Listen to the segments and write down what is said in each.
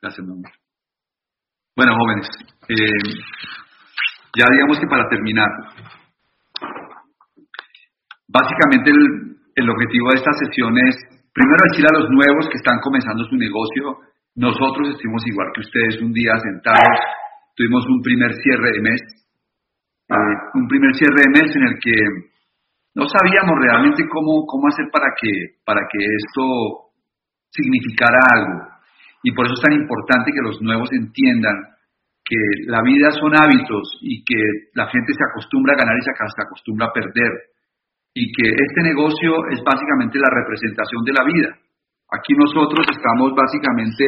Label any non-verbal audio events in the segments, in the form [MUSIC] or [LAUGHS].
Gracias, mi amor. Bueno, jóvenes, eh, ya digamos que para terminar, básicamente el, objetivo de esta sesión es, primero decir a los nuevos que están comenzando su negocio, nosotros estuvimos igual que ustedes un día sentados, tuvimos un primer cierre de mes, eh, un primer cierre de mes en el que no sabíamos realmente cómo, cómo hacer para que, para que esto significara algo. Y por eso es tan importante que los nuevos entiendan que la vida son hábitos y que la gente se acostumbra a ganar y se acostumbra a perder. Y que este negocio es básicamente la representación de la vida. Aquí nosotros estamos básicamente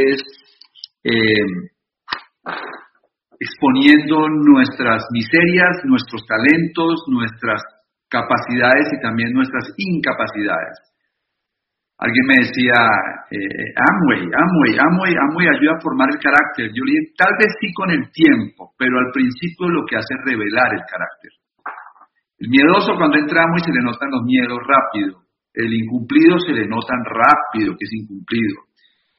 eh, exponiendo nuestras miserias, nuestros talentos, nuestras capacidades y también nuestras incapacidades. Alguien me decía, eh, Amway, Amway, Amway, Amway ayuda a formar el carácter. Yo le dije, tal vez sí con el tiempo, pero al principio lo que hace es revelar el carácter. El miedoso cuando entra Amway se le notan los miedos rápido. El incumplido se le notan rápido que es incumplido.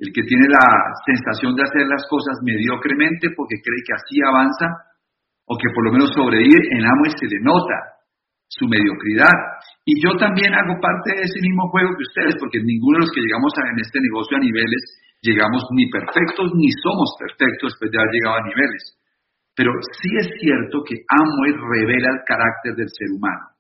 El que tiene la sensación de hacer las cosas mediocremente porque cree que así avanza o que por lo menos sobrevive, en Amway se le nota su mediocridad. Y yo también hago parte de ese mismo juego que ustedes, porque ninguno de los que llegamos en este negocio a niveles llegamos ni perfectos ni somos perfectos después de haber llegado a niveles. Pero sí es cierto que amo y revela el carácter del ser humano.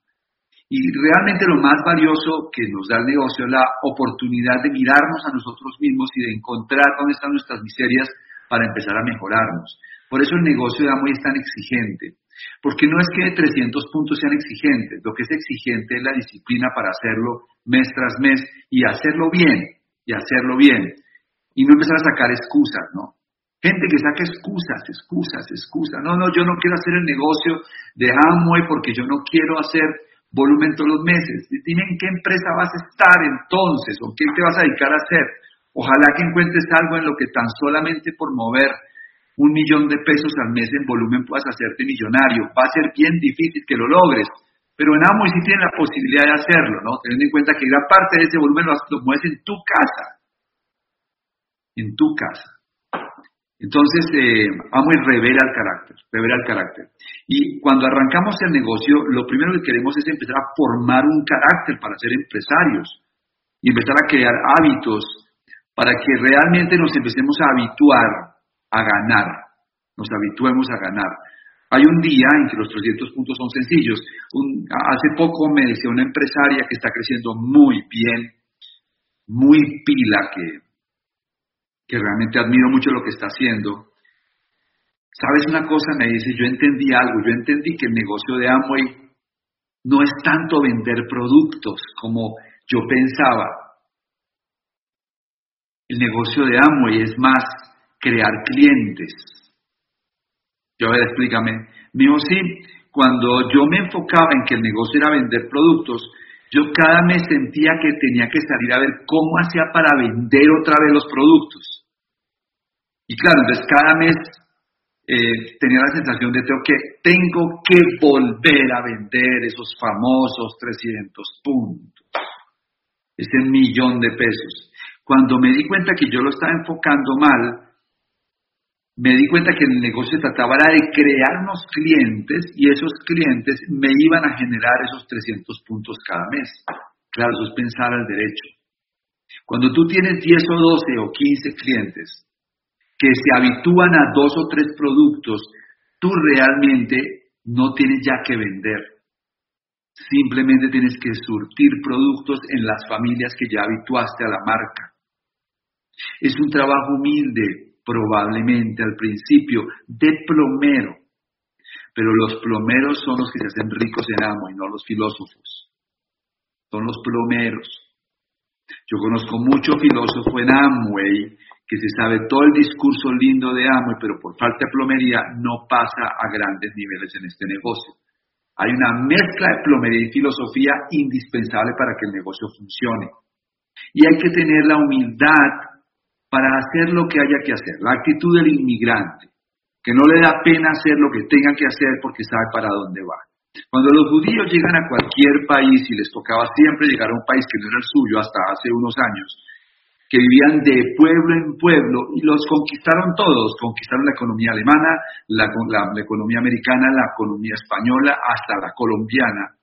Y realmente lo más valioso que nos da el negocio es la oportunidad de mirarnos a nosotros mismos y de encontrar dónde están nuestras miserias para empezar a mejorarnos. Por eso el negocio de Amway es tan exigente. Porque no es que 300 puntos sean exigentes, lo que es exigente es la disciplina para hacerlo mes tras mes y hacerlo bien, y hacerlo bien. Y no empezar a sacar excusas, ¿no? Gente que saca excusas, excusas, excusas. No, no, yo no quiero hacer el negocio de Amway porque yo no quiero hacer volumen todos los meses. Dime en qué empresa vas a estar entonces o qué te vas a dedicar a hacer. Ojalá que encuentres algo en lo que tan solamente por mover un millón de pesos al mes en volumen puedas hacerte millonario. Va a ser bien difícil que lo logres, pero en Amway sí tienes la posibilidad de hacerlo, ¿no? Teniendo en cuenta que gran parte de ese volumen lo, mueves en tu casa. En tu casa. Entonces, eh, Amway revela el carácter, revela el carácter. Y cuando arrancamos el negocio, lo primero que queremos es empezar a formar un carácter para ser empresarios y empezar a crear hábitos para que realmente nos empecemos a habituar a ganar, nos habituemos a ganar. Hay un día en que los 300 puntos son sencillos. hace poco me decía una empresaria que está creciendo muy bien, muy pila, que, que realmente admiro mucho lo que está haciendo. ¿Sabes una cosa? Me dice, yo entendí algo, yo entendí que el negocio de Amway no es tanto vender productos como yo pensaba. El negocio de Amway es más crear clientes. Yo, a ver, explícame. Mío, sí, cuando yo me enfocaba en que el negocio era vender productos, yo cada mes sentía que tenía que salir a ver cómo hacía para vender otra vez los productos. Y claro, entonces cada mes eh, tenía la sensación de tengo que, tengo que volver a vender esos famosos 300 puntos, ese millón de pesos. Cuando me di cuenta que yo lo estaba enfocando mal, me di cuenta que el negocio trataba de crear unos clientes y esos clientes me iban a generar esos 300 puntos cada mes. Claro, eso es pensar al derecho. Cuando tú tienes 10 o 12 o 15 clientes que se habitúan a dos o tres productos, tú realmente no tienes ya que vender. Simplemente tienes que surtir productos en las familias que ya habituaste a la marca. Es un trabajo humilde, probablemente al principio de plomero, pero los plomeros son los que se hacen ricos en amo y no los filósofos. Son los plomeros. Yo conozco mucho filósofo en Amway que se sabe todo el discurso lindo de Amway, pero por falta de plomería no pasa a grandes niveles en este negocio. Hay una mezcla de plomería y filosofía indispensable para que el negocio funcione. Y hay que tener la humildad para hacer lo que haya que hacer, la actitud del inmigrante, que no le da pena hacer lo que tenga que hacer porque sabe para dónde va. Cuando los judíos llegan a cualquier país y les tocaba siempre llegar a un país que no era el suyo hasta hace unos años, que vivían de pueblo en pueblo y los conquistaron todos, conquistaron la economía alemana, la, economía americana, la economía española, hasta la colombiana,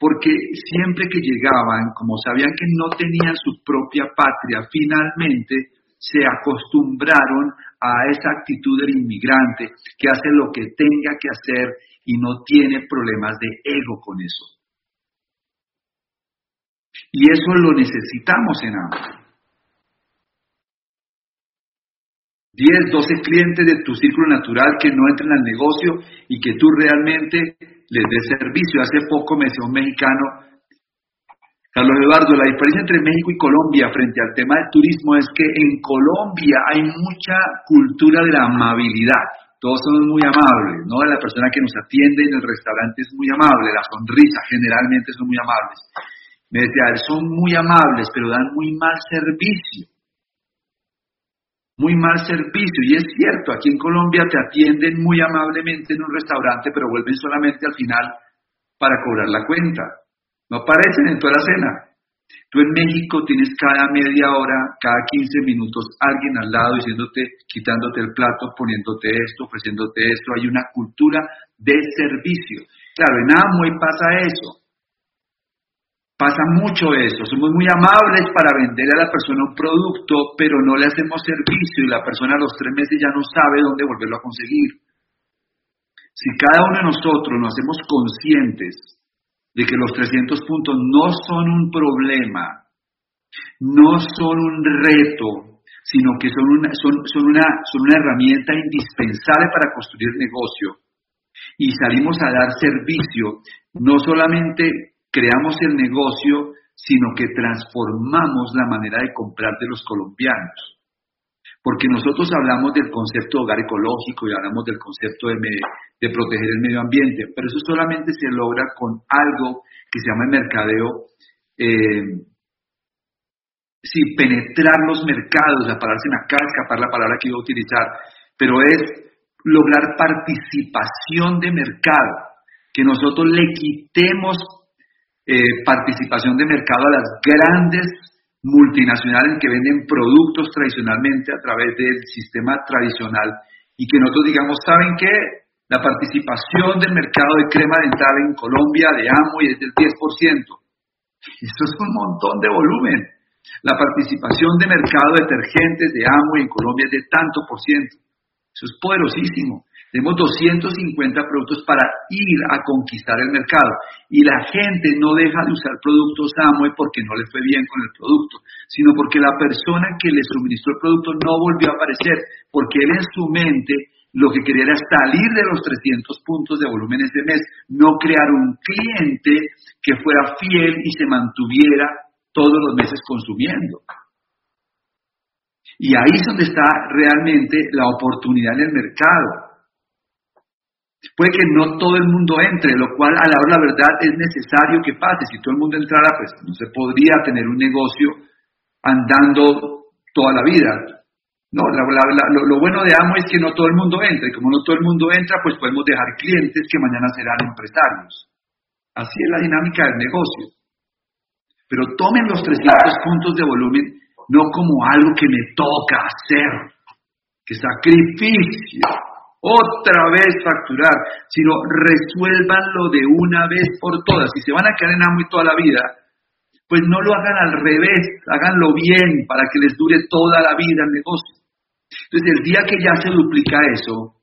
porque siempre que llegaban, como sabían que no tenían su propia patria, finalmente se acostumbraron a esa actitud del inmigrante que hace lo que tenga que hacer y no tiene problemas de ego con eso. Y eso lo necesitamos en ambos. 10, 12 clientes de tu círculo natural que no entren al negocio y que tú realmente les des servicio. Hace poco me decía un mexicano, Carlos Eduardo, la diferencia entre México y Colombia frente al tema del turismo es que en Colombia hay mucha cultura de la amabilidad. Todos somos muy amables, ¿no? La persona que nos atiende en el restaurante es muy amable, la sonrisa generalmente son muy amables. Me decía, son muy amables, pero dan muy mal servicio. Muy mal servicio. Y es cierto, aquí en Colombia te atienden muy amablemente en un restaurante, pero vuelven solamente al final para cobrar la cuenta. No aparecen en toda la cena. Tú en México tienes cada media hora, cada 15 minutos, alguien al lado diciéndote, quitándote el plato, poniéndote esto, ofreciéndote esto. Hay una cultura de servicio. Claro, en Amway pasa eso. Pasa mucho eso. Somos muy amables para vender a la persona un producto, pero no le hacemos servicio y la persona a los tres meses ya no sabe dónde volverlo a conseguir. Si cada uno de nosotros nos hacemos conscientes de que los 300 puntos no son un problema, no son un reto, sino que son una, son, son una, son una herramienta indispensable para construir negocio. Y salimos a dar servicio, no solamente creamos el negocio, sino que transformamos la manera de comprar de los colombianos. Porque nosotros hablamos del concepto de hogar ecológico y hablamos del concepto de, de proteger el medio ambiente, pero eso solamente se logra con algo que se llama el mercadeo, eh, sí, penetrar los mercados, la palabra se me acaba de escapar la palabra que iba a utilizar, pero es lograr participación de mercado, que nosotros le quitemos eh, participación de mercado a las grandes multinacionales que venden productos tradicionalmente a través del sistema tradicional y que nosotros digamos, ¿saben qué? La participación del mercado de crema dental en Colombia de y es del 10%. Esto es un montón de volumen. La participación de mercado de detergentes de y en Colombia es de tanto por ciento. Eso es poderosísimo. Tenemos 250 productos para ir a conquistar el mercado. Y la gente no deja de usar productos Amway porque no le fue bien con el producto, sino porque la persona que le suministró el producto no volvió a aparecer, porque él en su mente lo que quería era salir de los 300 puntos de volumen ese mes, no crear un cliente que fuera fiel y se mantuviera todos los meses consumiendo. Y ahí es donde está realmente la oportunidad en el mercado. Puede que no todo el mundo entre, lo cual a la hora la verdad es necesario que pase. Si todo el mundo entrara, pues no se podría tener un negocio andando toda la vida. No, lo, bueno de Amo es que no todo el mundo entra, y como no todo el mundo entra, pues podemos dejar clientes que mañana serán empresarios. Así es la dinámica del negocio. Pero tomen los 300 puntos de volumen no como algo que me toca hacer, que sacrificio, otra vez facturar, sino resuélvanlo de una vez por todas. Si se van a quedar en y toda la vida, pues no lo hagan al revés, háganlo bien para que les dure toda la vida el negocio. Entonces, el día que ya se duplica eso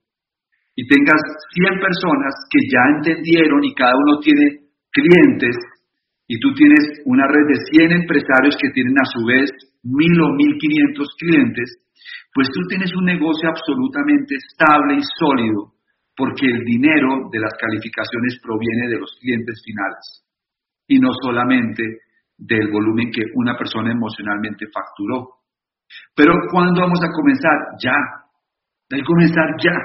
y tengas 100 personas que ya entendieron y cada uno tiene clientes y tú tienes una red de 100 empresarios que tienen a su vez 1000 o 1500 clientes, pues tú tienes un negocio absolutamente estable y sólido, porque el dinero de las calificaciones proviene de los clientes finales y no solamente del volumen que una persona emocionalmente facturó. Pero ¿cuándo vamos a comenzar? Ya. Hay que comenzar ya.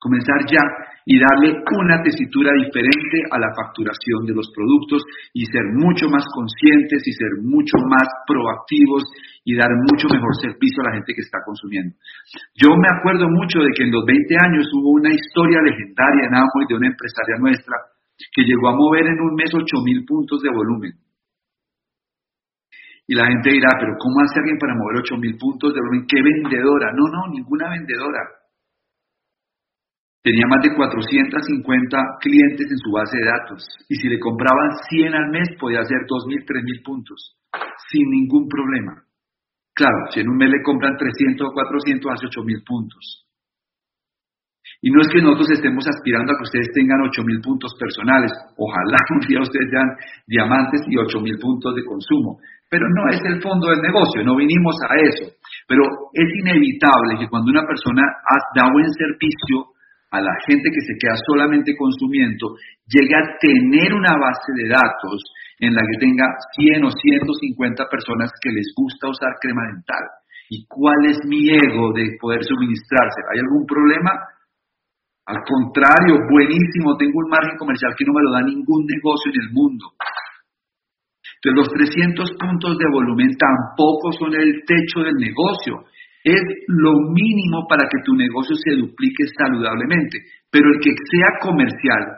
Comenzar ya y darle una tesitura diferente a la facturación de los productos y ser mucho más conscientes y ser mucho más proactivos y dar mucho mejor servicio a la gente que está consumiendo. Yo me acuerdo mucho de que en los 20 años hubo una historia legendaria en Amway de una empresaria nuestra que llegó a mover en un mes 8 mil puntos de volumen. Y la gente dirá, pero ¿cómo hace alguien para mover 8.000 puntos de volumen? ¿Qué vendedora? No, no, ninguna vendedora. Tenía más de 450 clientes en su base de datos. Y si le compraban 100 al mes, podía hacer 2.000, 3.000 puntos. Sin ningún problema. Claro, si en un mes le compran 300 o 400, hace 8.000 puntos. Y no es que nosotros estemos aspirando a que ustedes tengan 8.000 puntos personales. Ojalá [LAUGHS] un día ustedes sean diamantes y 8.000 puntos de consumo. Pero no es el fondo del negocio, no vinimos a eso. Pero es inevitable que cuando una persona da buen servicio a la gente que se queda solamente consumiendo, llegue a tener una base de datos en la que tenga 100 o 150 personas que les gusta usar crema dental. ¿Y cuál es mi ego de poder suministrarse? ¿Hay algún problema? Al contrario, buenísimo, tengo un margen comercial que no me lo da ningún negocio en el mundo. Entonces, los 300 puntos de volumen tampoco son el techo del negocio. Es lo mínimo para que tu negocio se duplique saludablemente. Pero el que sea comercial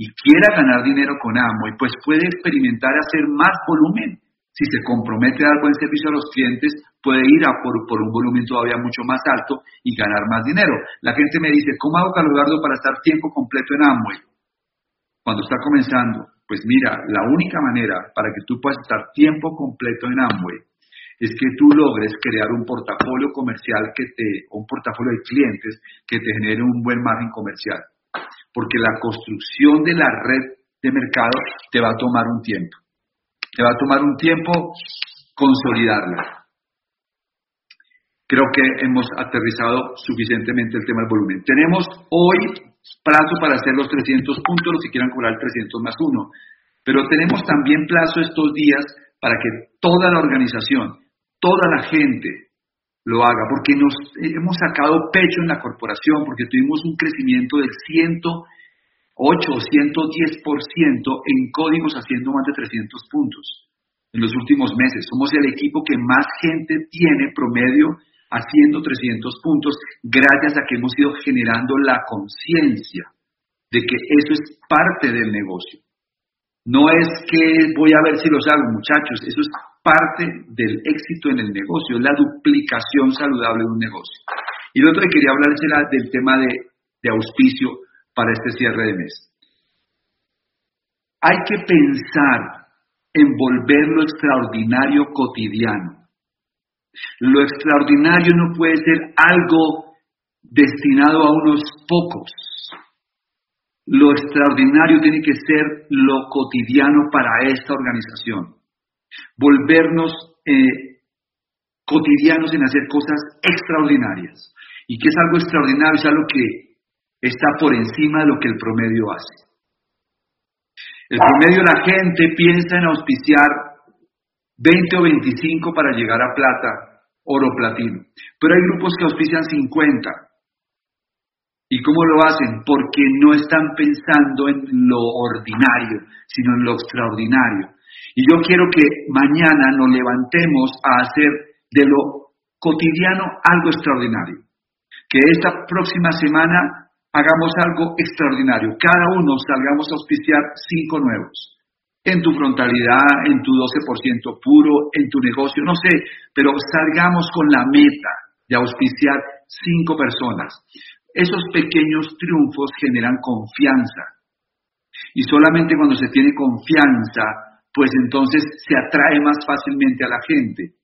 y quiera ganar dinero con Amway, pues puede experimentar hacer más volumen. Si se compromete a dar buen servicio a los clientes, puede ir a por, un volumen todavía mucho más alto y ganar más dinero. La gente me dice, ¿cómo hago, Carlos para estar tiempo completo en Amway? Cuando está comenzando, pues mira, la única manera para que tú puedas estar tiempo completo en Amway es que tú logres crear un portafolio comercial que te, un portafolio de clientes que te genere un buen margen comercial. Porque la construcción de la red de mercado te va a tomar un tiempo. Te va a tomar un tiempo consolidarla. Creo que hemos aterrizado suficientemente el tema del volumen. Tenemos hoy plazo para hacer los 300 puntos, los que quieran cobrar 300 más uno. Pero tenemos también plazo estos días para que toda la organización, toda la gente lo haga, porque nos hemos sacado pecho en la corporación, porque tuvimos un crecimiento del 108 o 110% en códigos haciendo más de 300 puntos en los últimos meses. Somos el equipo que más gente tiene promedio haciendo 300 puntos gracias a que hemos ido generando la conciencia de que eso es parte del negocio. No es que voy a ver si los hago, muchachos, eso es parte del éxito en el negocio, es la duplicación saludable de un negocio. Y lo otro que quería hablar era del tema de, de auspicio para este cierre de mes. Hay que pensar en volver lo extraordinario cotidiano. Lo extraordinario no puede ser algo destinado a unos pocos. Lo extraordinario tiene que ser lo cotidiano para esta organización. Volvernos eh, cotidianos en hacer cosas extraordinarias. ¿Y qué es algo extraordinario? Es algo que está por encima de lo que el promedio hace. El promedio la gente piensa en auspiciar 20 o 25 para llegar a plata, oro, platino. Pero hay grupos que auspician 50. ¿Y cómo lo hacen? Porque no están pensando en lo ordinario, sino en lo extraordinario. Y yo quiero que mañana nos levantemos a hacer de lo cotidiano algo extraordinario. Que esta próxima semana hagamos algo extraordinario. Cada uno salgamos a auspiciar cinco nuevos en tu frontalidad, en tu 12% puro, en tu negocio, no sé, pero salgamos con la meta de auspiciar cinco personas. Esos pequeños triunfos generan confianza. Y solamente cuando se tiene confianza, pues entonces se atrae más fácilmente a la gente.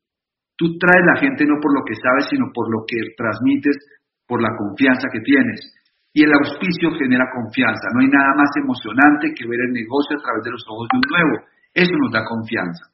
Tú traes la gente no por lo que sabes, sino por lo que transmites, por la confianza que tienes. Y el auspicio genera confianza. No hay nada más emocionante que ver el negocio a través de los ojos de un nuevo. Eso nos da confianza.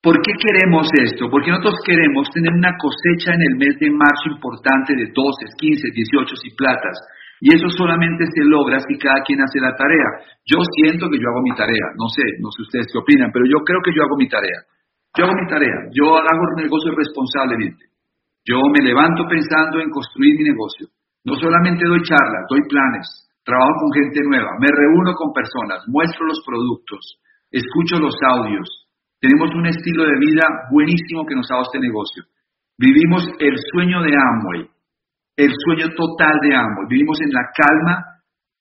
¿Por qué queremos esto? Porque nosotros queremos tener una cosecha en el mes de marzo importante de 12, 15, 18 y platas. Y eso solamente se logra si cada quien hace la tarea. Yo siento que yo hago mi tarea. No sé, no sé ustedes qué opinan, pero yo creo que yo hago mi tarea. Yo hago mi tarea. Yo hago el negocio responsablemente. Yo me levanto pensando en construir mi negocio. No solamente doy charlas, doy planes, trabajo con gente nueva, me reúno con personas, muestro los productos, escucho los audios. Tenemos un estilo de vida buenísimo que nos ha dado este negocio. Vivimos el sueño de Amway, el sueño total de Amway. Vivimos en la calma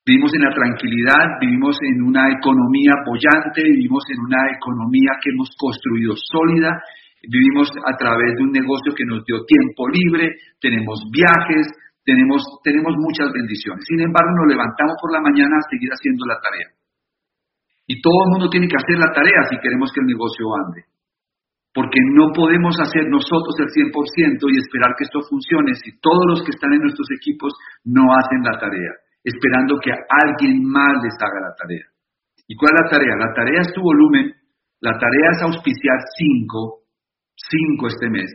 Vivimos en la tranquilidad, vivimos en una economía apoyante, vivimos en una economía que hemos construido sólida, vivimos a través de un negocio que nos dio tiempo libre, tenemos viajes, tenemos, tenemos muchas bendiciones. Sin embargo, nos levantamos por la mañana a seguir haciendo la tarea. Y todo el mundo tiene que hacer la tarea si queremos que el negocio ande. Porque no podemos hacer nosotros el 100% y esperar que esto funcione si todos los que están en nuestros equipos no hacen la tarea esperando que alguien más les haga la tarea. ¿Y cuál es la tarea? La tarea es tu volumen, la tarea es auspiciar cinco, cinco este mes,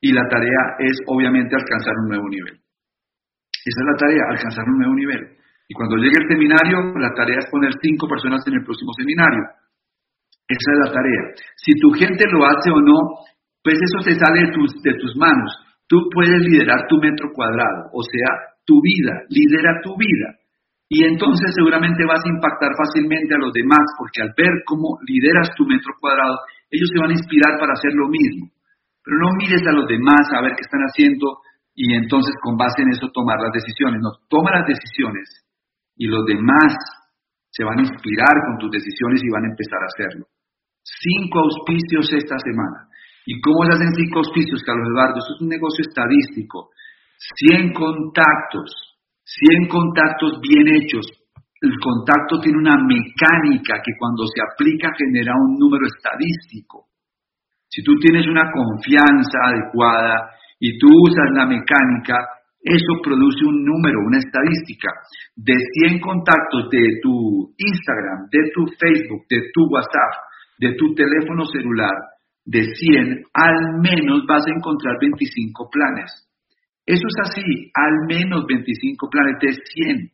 y la tarea es obviamente alcanzar un nuevo nivel. Esa es la tarea, alcanzar un nuevo nivel. Y cuando llegue el seminario, la tarea es poner cinco personas en el próximo seminario. Esa es la tarea. Si tu gente lo hace o no, pues eso se sale de tus, de tus manos. Tú puedes liderar tu metro cuadrado, o sea, tu vida, lidera tu vida. Y entonces seguramente vas a impactar fácilmente a los demás, porque al ver cómo lideras tu metro cuadrado, ellos se van a inspirar para hacer lo mismo. Pero no mires a los demás a ver qué están haciendo y entonces con base en eso tomar las decisiones. No, toma las decisiones y los demás se van a inspirar con tus decisiones y van a empezar a hacerlo. Cinco auspicios esta semana. ¿Y cómo se hacen cinco auspicios, Carlos Eduardo? Eso es un negocio estadístico. 100 contactos, 100 contactos bien hechos. El contacto tiene una mecánica que cuando se aplica genera un número estadístico. Si tú tienes una confianza adecuada y tú usas la mecánica, eso produce un número, una estadística. De 100 contactos de tu Instagram, de tu Facebook, de tu WhatsApp, de tu teléfono celular, de 100, al menos vas a encontrar 25 planes. Eso es así, al menos 25 planes de 100.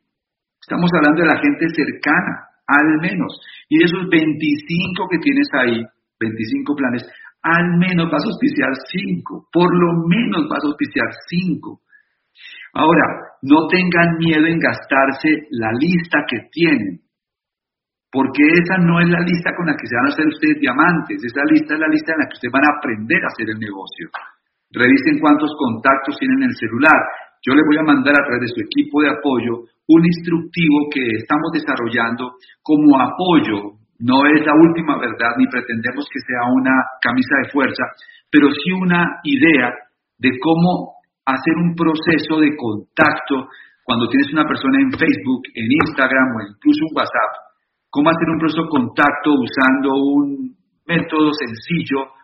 Estamos hablando de la gente cercana, al menos. Y de esos 25 que tienes ahí, 25 planes, al menos vas a auspiciar 5, por lo menos vas a auspiciar 5. Ahora, no tengan miedo en gastarse la lista que tienen, porque esa no es la lista con la que se van a hacer ustedes diamantes, esa lista es la lista en la que ustedes van a aprender a hacer el negocio. Revisen cuántos contactos tienen en el celular. Yo les voy a mandar a través de su equipo de apoyo un instructivo que estamos desarrollando como apoyo. No es la última verdad, ni pretendemos que sea una camisa de fuerza, pero sí una idea de cómo hacer un proceso de contacto cuando tienes una persona en Facebook, en Instagram o incluso un WhatsApp. Cómo hacer un proceso contacto usando un método sencillo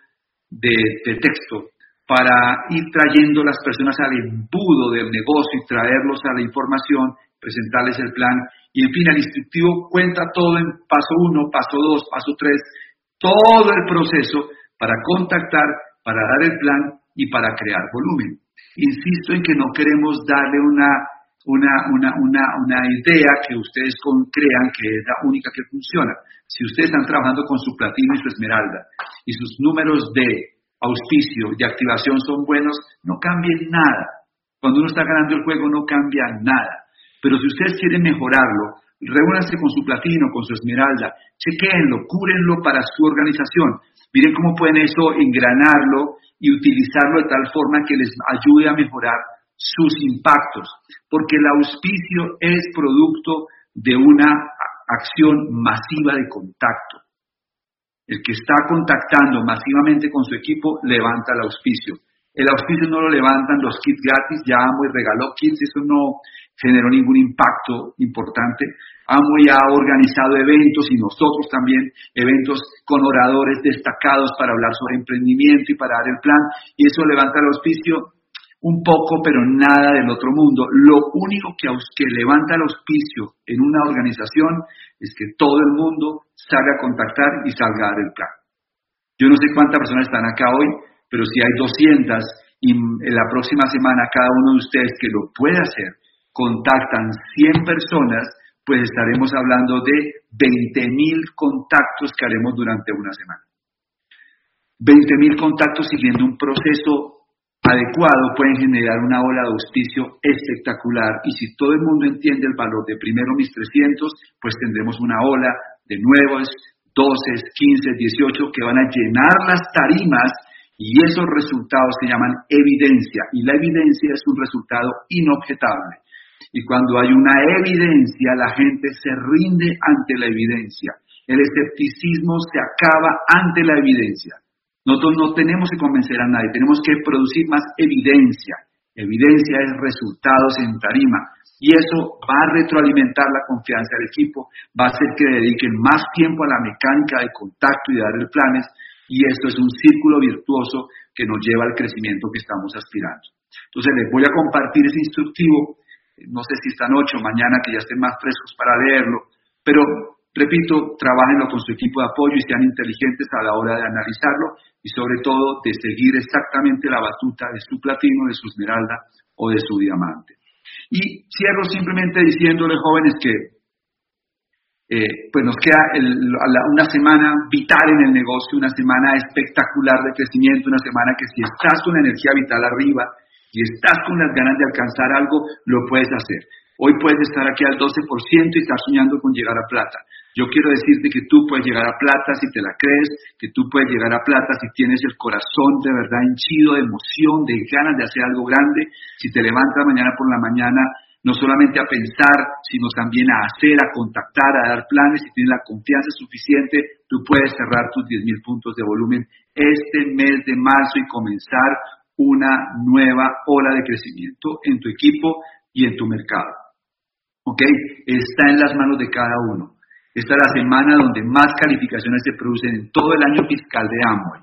de, texto para ir trayendo las personas al embudo del negocio y traerlos a la información, presentarles el plan. Y en fin, el instructivo cuenta todo en paso uno, paso dos, paso tres, todo el proceso para contactar, para dar el plan y para crear volumen. Insisto en que no queremos darle una, una, una, una, una idea que ustedes crean que es la única que funciona. Si ustedes están trabajando con su platino y su esmeralda y sus números de auspicio y activación son buenos, no cambien nada. Cuando uno está ganando el juego no cambia nada. Pero si ustedes quieren mejorarlo, reúnanse con su platino, con su esmeralda, chequenlo, cúrenlo para su organización. Miren cómo pueden eso engranarlo y utilizarlo de tal forma que les ayude a mejorar sus impactos. Porque el auspicio es producto de una acción masiva de contacto. El que está contactando masivamente con su equipo levanta el auspicio. El auspicio no lo levantan los kits gratis, ya Amway regaló kits, eso no generó ningún impacto importante. Amway ha organizado eventos y nosotros también, eventos con oradores destacados para hablar sobre emprendimiento y para dar el plan, y eso levanta el auspicio un poco, pero nada del otro mundo. Lo único que, que levanta el auspicio en una organización es que todo el mundo salga a contactar y salga a dar el plan. Yo no sé cuántas personas están acá hoy, pero si hay 200 y en la próxima semana cada uno de ustedes que lo puede hacer, contactan 100 personas, pues estaremos hablando de 20.000 contactos que haremos durante una semana. 20.000 contactos siguiendo un proceso adecuado pueden generar una ola de auspicio espectacular y si todo el mundo entiende el valor de primero mis 300, pues tendremos una ola de nuevos 12, 15, 18 que van a llenar las tarimas y esos resultados se llaman evidencia y la evidencia es un resultado inobjetable. Y cuando hay una evidencia, la gente se rinde ante la evidencia. El escepticismo se acaba ante la evidencia. Nosotros no tenemos que convencer a nadie, tenemos que producir más evidencia. Evidencia es resultados en tarima. Y eso va a retroalimentar la confianza del equipo, va a hacer que dediquen más tiempo a la mecánica de contacto y de darle planes. Y esto es un círculo virtuoso que nos lleva al crecimiento que estamos aspirando. Entonces les voy a compartir ese instructivo no sé si esta noche o mañana que ya estén más frescos para leerlo, pero repito, trabajenlo con su equipo de apoyo y sean inteligentes a la hora de analizarlo y sobre todo de seguir exactamente la batuta de su platino, de su esmeralda o de su diamante. Y cierro simplemente diciéndole, jóvenes, que eh, pues nos queda una semana vital en el negocio, una semana espectacular de crecimiento, una semana que si estás con la energía vital arriba, y estás con las ganas de alcanzar algo, lo puedes hacer. Hoy puedes estar aquí al 12% y estar soñando con llegar a plata. Yo quiero decirte que tú puedes llegar a plata si te la crees, que tú puedes llegar a plata si tienes el corazón de verdad henchido de emoción, de ganas de hacer algo grande, si te levantas mañana por la mañana no solamente a pensar, sino también a hacer, a contactar, a dar planes, si tienes la confianza suficiente, tú puedes cerrar tus 10.000 puntos de volumen este mes de marzo y comenzar una nueva ola de crecimiento en tu equipo y en tu mercado. ¿Ok? Está en las manos de cada uno. Esta es la semana donde más calificaciones se producen en todo el año fiscal de Amway.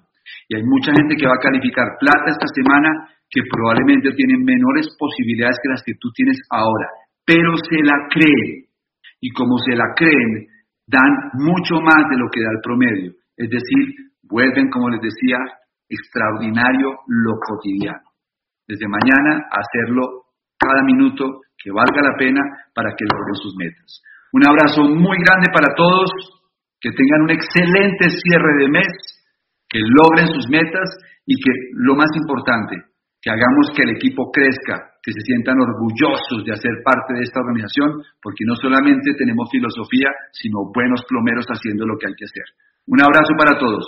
Y hay mucha gente que va a calificar plata esta semana que probablemente tienen menores posibilidades que las que tú tienes ahora, pero se la creen. Y como se la creen, dan mucho más de lo que da el promedio. Es decir, vuelven, como les decía, extraordinario lo cotidiano. Desde mañana hacerlo cada minuto que valga la pena para que logren sus metas. Un abrazo muy grande para todos, que tengan un excelente cierre de mes, que logren sus metas y que lo más importante, que hagamos que el equipo crezca, que se sientan orgullosos de hacer parte de esta organización, porque no solamente tenemos filosofía, sino buenos plomeros haciendo lo que hay que hacer. Un abrazo para todos.